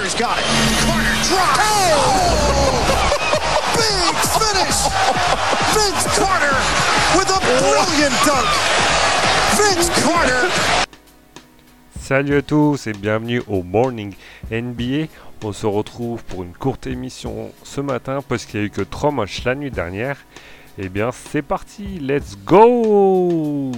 Carter's got it. Carter drives. Oh! Big finish. Vince Carter with a brilliant dunk. Vince Carter. Salut à tous et bienvenue au Morning NBA. On se retrouve pour une courte émission ce matin parce qu'il n'y a eu que 3 matchs la nuit dernière. Eh bien c'est parti, let's go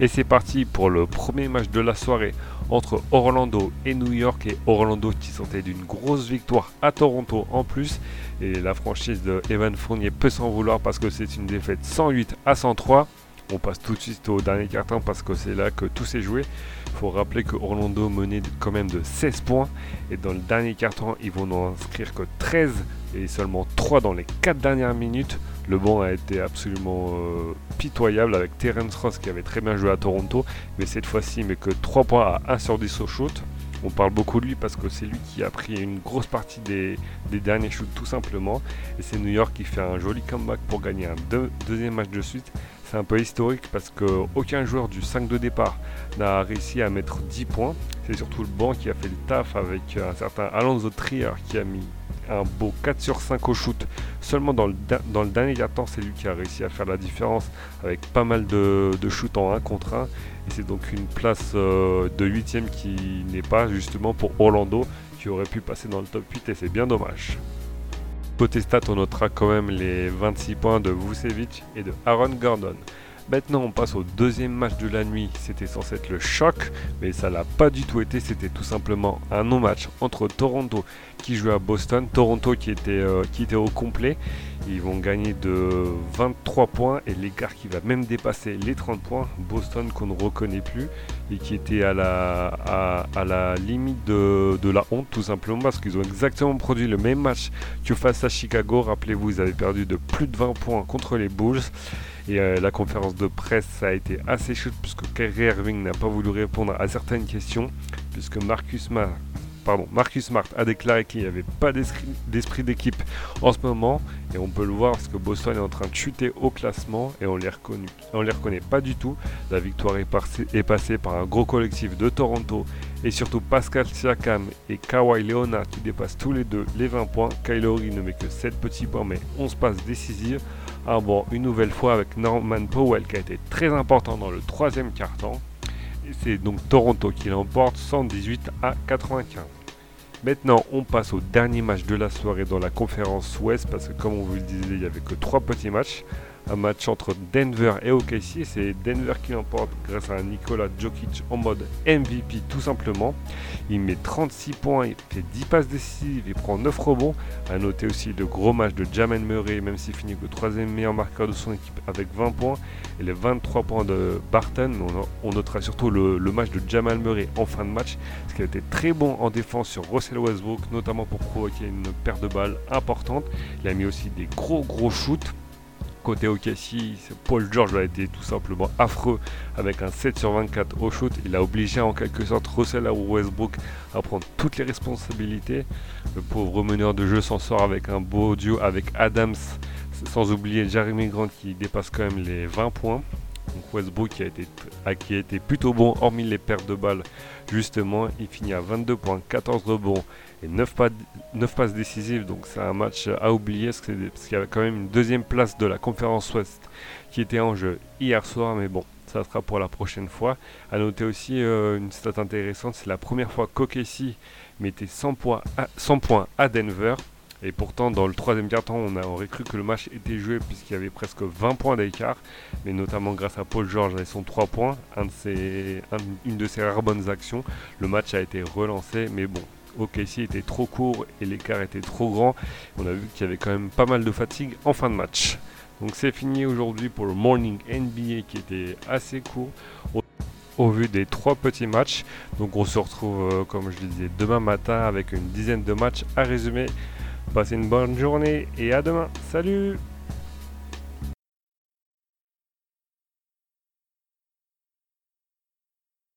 Et c'est parti pour le premier match de la soirée entre Orlando et New York et Orlando qui sortait d'une grosse victoire à Toronto en plus et la franchise de Evan Fournier peut s'en vouloir parce que c'est une défaite 108 à 103. On passe tout de suite au dernier carton parce que c'est là que tout s'est joué. Il faut rappeler que Orlando menait quand même de 16 points et dans le dernier carton ils vont n'en inscrire que 13 et seulement 3 dans les 4 dernières minutes. Le banc a été absolument euh, pitoyable avec Terence Ross qui avait très bien joué à Toronto, mais cette fois-ci il met que 3 points à 1 sur 10 au shoot. On parle beaucoup de lui parce que c'est lui qui a pris une grosse partie des, derniers shoots tout simplement. Et c'est New York qui fait un joli comeback pour gagner un deuxième match de suite. C'est un peu historique parce qu'aucun joueur du 5 de départ n'a réussi à mettre 10 points. C'est surtout le banc qui a fait le taf avec un certain Alonso Trier qui a mis un beau 4 sur 5 au shoot. Seulement dans le, dans le dernier quart c'est lui qui a réussi à faire la différence avec pas mal de, de shoot en 1 contre 1. Et c'est donc une place euh, de 8ème qui n'est pas justement pour Orlando qui aurait pu passer dans le top 8 et c'est bien dommage. Côté stats, on notera quand même les 26 points de Vucevic et de Aaron Gordon. Maintenant, on passe au deuxième match de la nuit. C'était censé être le choc, mais ça l'a pas du tout été. C'était tout simplement un non-match entre Toronto qui jouait à Boston, Toronto qui était, euh, qui était au complet. Ils vont gagner de 23 points et l'écart qui va même dépasser les 30 points. Boston qu'on ne reconnaît plus et qui était à la, limite de, la honte tout simplement parce qu'ils ont exactement produit le même match que face à Chicago. Rappelez-vous, ils avaient perdu de plus de 20 points contre les Bulls. Et euh, la conférence de presse a été assez chaude puisque Kyrie Irving n'a pas voulu répondre à certaines questions puisque Marcus Smart, pardon, Marcus Smart a déclaré qu'il n'y avait pas d'esprit d'équipe en ce moment et on peut le voir parce que Boston est en train de chuter au classement et on les reconnaît, on les reconnaît pas du tout. La victoire est, est passée par un gros collectif de Toronto et surtout Pascal Siakam et Kawhi Leonard qui dépassent tous les deux les 20 points. Kylori ne met que 7 petits points mais 11 passes décisives. Ah bon, une nouvelle fois avec Norman Powell qui a été très important dans le troisième quart-temps. C'est donc Toronto qui l'emporte 118 à 95. Maintenant, on passe au dernier match de la soirée dans la conférence Ouest parce que comme on vous le disait, il n'y avait que trois petits matchs un match entre Denver et OKC. C'est Denver qui l'emporte grâce à Nikola Jokic en mode MVP tout simplement. Il met 36 points, il fait 10 passes décisives, il prend 9 rebonds. A noter aussi le gros match de Jamal Murray, même s'il finit le troisième meilleur marqueur de son équipe avec 20 points. Et les 23 points de Barton. On, notera surtout le, match de Jamal Murray en fin de match, parce qu'il a été très bon en défense sur Russell Westbrook, notamment pour provoquer une paire de balles importante. Il a mis aussi des gros gros shoots. Côté OKC, Paul George a été tout simplement affreux avec un 7 sur 24 au shoot. Il a obligé en quelque sorte Russell Westbrook à prendre toutes les responsabilités. Le pauvre meneur de jeu s'en sort avec un beau duo avec Adams, sans oublier Jeremy Grant qui dépasse quand même les 20 points. Donc Westbrook qui a, été, qui a plutôt bon hormis les pertes de balles justement. Il finit à 22 points, 14 rebonds et 9, passes décisives. Donc c'est un match à oublier parce qu'il y avait quand même une deuxième place de la conférence Ouest qui était en jeu hier soir. Mais bon, ça sera pour la prochaine fois. À noter aussi euh, une stat intéressante, c'est la première fois qu'Okessi mettait 100 points, 100 points à Denver. Et pourtant, dans le troisième quart-temps, on aurait cru que le match était joué puisqu'il y avait presque 20 points d'écart, mais notamment grâce à Paul George et son 3 points, une de ses rares bonnes actions. Le match a été relancé, mais bon, OKC était trop court et l'écart était trop grand. On a vu qu'il y avait quand même pas mal de fatigue en fin de match. Donc c'est fini aujourd'hui pour le Morning NBA qui était assez court au, vu des trois petits matchs. Donc on se retrouve, euh, comme je le disais, demain matin avec une dizaine de matchs à résumer. Passez une bonne journée et à demain. Salut